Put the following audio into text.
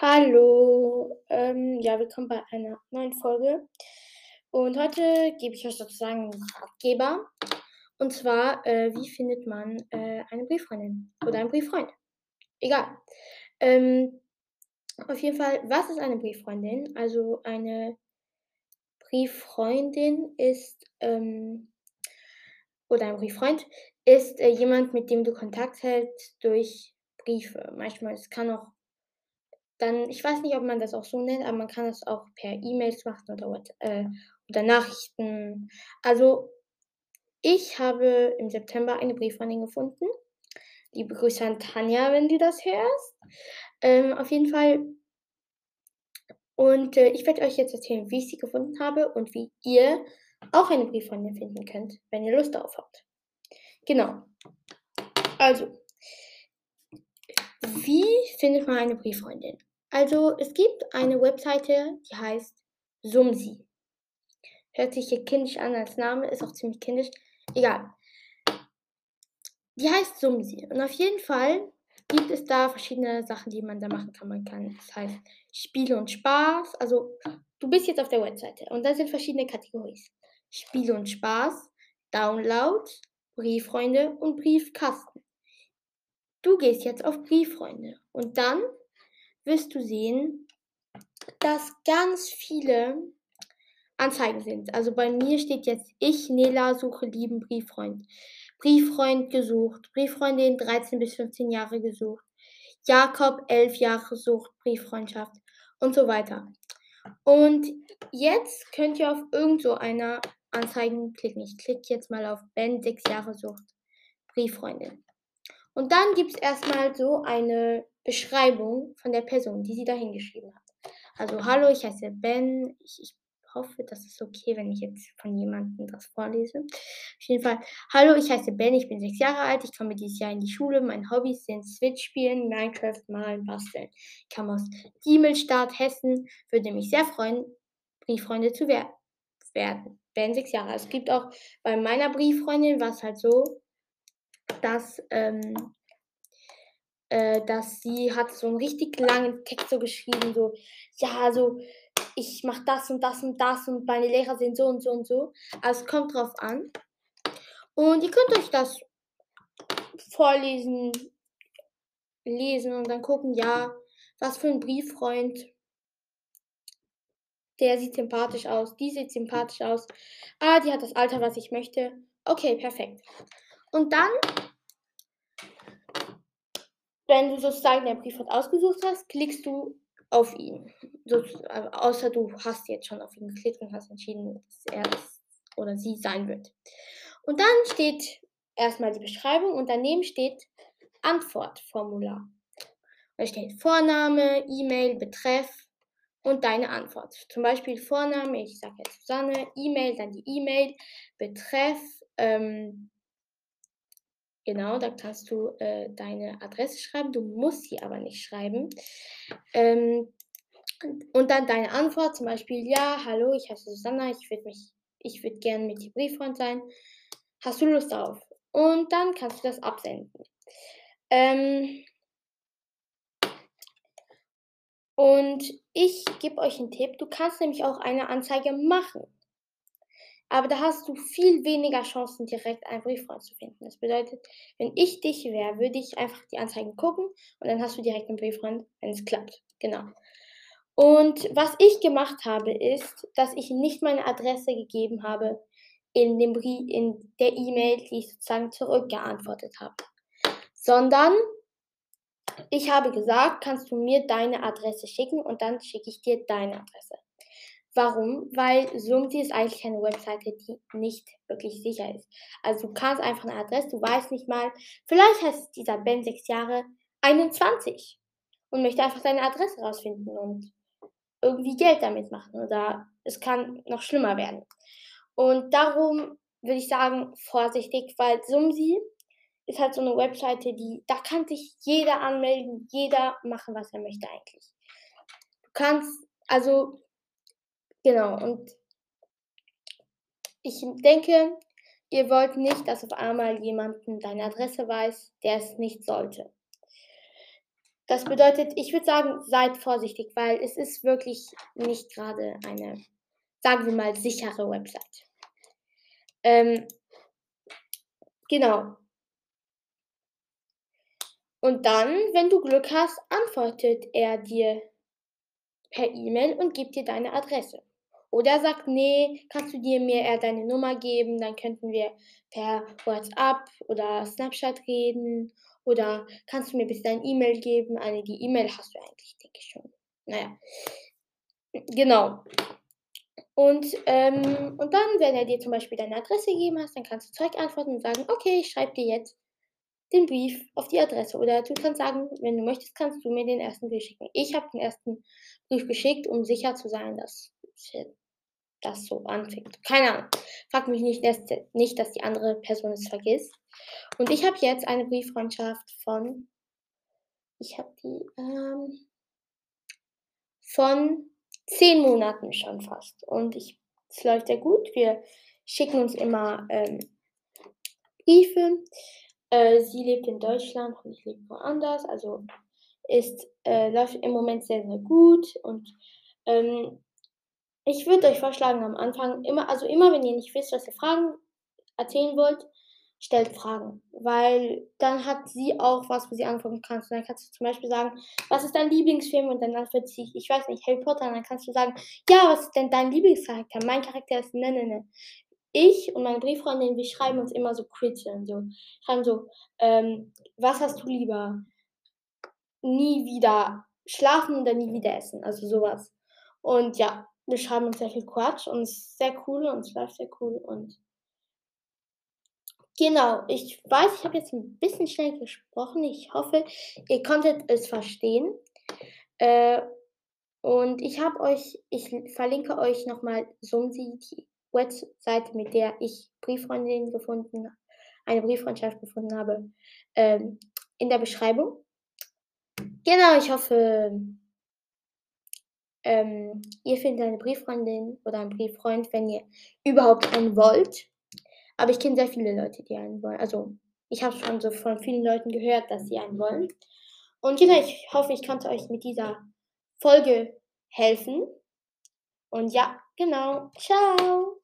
Hallo, ähm, ja, willkommen bei einer neuen Folge. Und heute gebe ich euch sozusagen einen Ratgeber. Und zwar, äh, wie findet man äh, eine Brieffreundin oder einen Brieffreund? Egal. Ähm, auf jeden Fall, was ist eine Brieffreundin? Also eine Brieffreundin ist, ähm, oder ein Brieffreund ist äh, jemand, mit dem du Kontakt hältst durch Briefe. Manchmal, es kann auch dann, ich weiß nicht, ob man das auch so nennt, aber man kann das auch per E-Mails machen oder, äh, oder Nachrichten. Also, ich habe im September eine Brieffreundin gefunden. Liebe Grüße an Tanja, wenn du das hörst. Ähm, auf jeden Fall. Und äh, ich werde euch jetzt erzählen, wie ich sie gefunden habe und wie ihr auch eine Brieffreundin finden könnt, wenn ihr Lust darauf habt. Genau. Also, wie findet man eine Brieffreundin? Also, es gibt eine Webseite, die heißt Sumsi. Hört sich hier kindisch an als Name, ist auch ziemlich kindisch. Egal. Die heißt Sumsi. Und auf jeden Fall gibt es da verschiedene Sachen, die man da machen kann. Man kann, das heißt Spiele und Spaß. Also, du bist jetzt auf der Webseite und da sind verschiedene Kategorien. Spiele und Spaß, Download, Brieffreunde und Briefkasten. Du gehst jetzt auf Brieffreunde und dann wirst du sehen, dass ganz viele Anzeigen sind. Also bei mir steht jetzt ich, Nela, suche lieben Brieffreund. Brieffreund gesucht. Brieffreundin 13 bis 15 Jahre gesucht. Jakob 11 Jahre gesucht. Brieffreundschaft und so weiter. Und jetzt könnt ihr auf irgend so einer Anzeigen klicken. Ich klicke jetzt mal auf Ben 6 Jahre sucht. Brieffreundin. Und dann gibt es erstmal so eine Beschreibung von der Person, die sie da hingeschrieben hat. Also, hallo, ich heiße Ben. Ich, ich hoffe, das ist okay, wenn ich jetzt von jemandem das vorlese. Auf jeden Fall, hallo, ich heiße Ben, ich bin sechs Jahre alt, ich komme dieses Jahr in die Schule. Meine Hobbys sind Switch spielen, Minecraft malen, basteln. Ich komme aus Diemelstadt, Hessen. Würde mich sehr freuen, Brieffreunde zu wer werden. Ben, sechs Jahre. Es gibt auch bei meiner Brieffreundin war es halt so, dass ähm, äh, dass sie hat so einen richtig langen Text so geschrieben, so, ja, so, ich mache das und das und das und meine Lehrer sind so und so und so. Also es kommt drauf an. Und ihr könnt euch das vorlesen, lesen und dann gucken, ja, was für ein Brieffreund. Der sieht sympathisch aus, die sieht sympathisch aus. Ah, die hat das Alter, was ich möchte. Okay, perfekt. Und dann wenn du sozusagen dein Briefwort ausgesucht hast, klickst du auf ihn. So, außer du hast jetzt schon auf ihn geklickt und hast entschieden, dass er oder sie sein wird. Und dann steht erstmal die Beschreibung und daneben steht Antwortformular. Da steht Vorname, E-Mail, Betreff und deine Antwort. Zum Beispiel Vorname, ich sage jetzt Susanne, E-Mail, dann die E-Mail, Betreff, ähm, Genau, da kannst du äh, deine Adresse schreiben. Du musst sie aber nicht schreiben. Ähm, und dann deine Antwort, zum Beispiel, ja, hallo, ich heiße Susanna, ich würde mich, gerne mit dir Brieffreund sein. Hast du Lust darauf? Und dann kannst du das absenden. Ähm, und ich gebe euch einen Tipp, du kannst nämlich auch eine Anzeige machen. Aber da hast du viel weniger Chancen, direkt einen Brieffreund zu finden. Das bedeutet, wenn ich dich wäre, würde ich einfach die Anzeigen gucken und dann hast du direkt einen Brieffreund, wenn es klappt. Genau. Und was ich gemacht habe, ist, dass ich nicht meine Adresse gegeben habe in, dem Brief, in der E-Mail, die ich sozusagen zurückgeantwortet habe. Sondern ich habe gesagt, kannst du mir deine Adresse schicken und dann schicke ich dir deine Adresse. Warum? Weil Sumti ist eigentlich eine Webseite, die nicht wirklich sicher ist. Also du kannst einfach eine Adresse, du weißt nicht mal, vielleicht heißt dieser Ben sechs Jahre 21 und möchte einfach seine Adresse rausfinden und irgendwie Geld damit machen. Oder es kann noch schlimmer werden. Und darum würde ich sagen, vorsichtig, weil Sumsi ist halt so eine Webseite, die, da kann sich jeder anmelden, jeder machen, was er möchte eigentlich. Du kannst, also Genau, und ich denke, ihr wollt nicht, dass auf einmal jemanden deine Adresse weiß, der es nicht sollte. Das bedeutet, ich würde sagen, seid vorsichtig, weil es ist wirklich nicht gerade eine, sagen wir mal, sichere Website. Ähm, genau. Und dann, wenn du Glück hast, antwortet er dir per E-Mail und gibt dir deine Adresse. Oder sagt, nee, kannst du dir mir eher deine Nummer geben, dann könnten wir per WhatsApp oder Snapchat reden. Oder kannst du mir bis dein E-Mail geben? Eine, die E-Mail hast du eigentlich, denke ich schon. Naja. Genau. Und, ähm, und dann, wenn er dir zum Beispiel deine Adresse gegeben hat, dann kannst du Zeug antworten und sagen, okay, ich schreibe dir jetzt den Brief auf die Adresse. Oder du kannst sagen, wenn du möchtest, kannst du mir den ersten Brief schicken. Ich habe den ersten Brief geschickt, um sicher zu sein, dass das so anfängt. Keine Ahnung. Frag mich nicht, dass, nicht, dass die andere Person es vergisst. Und ich habe jetzt eine Brieffreundschaft von, ich habe die, ähm, von zehn Monaten schon fast. Und ich, es läuft sehr gut. Wir schicken uns immer ähm, Briefe. Äh, sie lebt in Deutschland und ich lebe woanders. Also ist, äh, läuft im Moment sehr, sehr gut. Und ähm, ich würde euch vorschlagen, am Anfang immer, also immer, wenn ihr nicht wisst, was ihr Fragen erzählen wollt, stellt Fragen. Weil dann hat sie auch was, wo sie antworten kann. Und dann kannst du zum Beispiel sagen, was ist dein Lieblingsfilm? Und dann antwortet sie, ich weiß nicht, Harry Potter. Und dann kannst du sagen, ja, was ist denn dein Lieblingscharakter? Mein Charakter ist ne, ne, ne ich und meine Brieffreundin, wir schreiben uns immer so und so. Schreiben so, ähm, was hast du lieber? Nie wieder schlafen oder nie wieder essen. Also sowas. Und ja, wir schreiben uns sehr viel Quatsch und es ist sehr cool und es läuft sehr cool und genau, ich weiß, ich habe jetzt ein bisschen schnell gesprochen. Ich hoffe, ihr konntet es verstehen. Äh, und ich habe euch, ich verlinke euch nochmal Sumsi, die Webseite, mit der ich Brieffreundinnen gefunden, eine Brieffreundschaft gefunden habe, ähm, in der Beschreibung. Genau, ich hoffe, ähm, ihr findet eine Brieffreundin oder einen Brieffreund, wenn ihr überhaupt einen wollt. Aber ich kenne sehr viele Leute, die einen wollen. Also ich habe schon so von vielen Leuten gehört, dass sie einen wollen. Und genau, ich hoffe, ich konnte euch mit dieser Folge helfen. Und ja, genau. Ciao.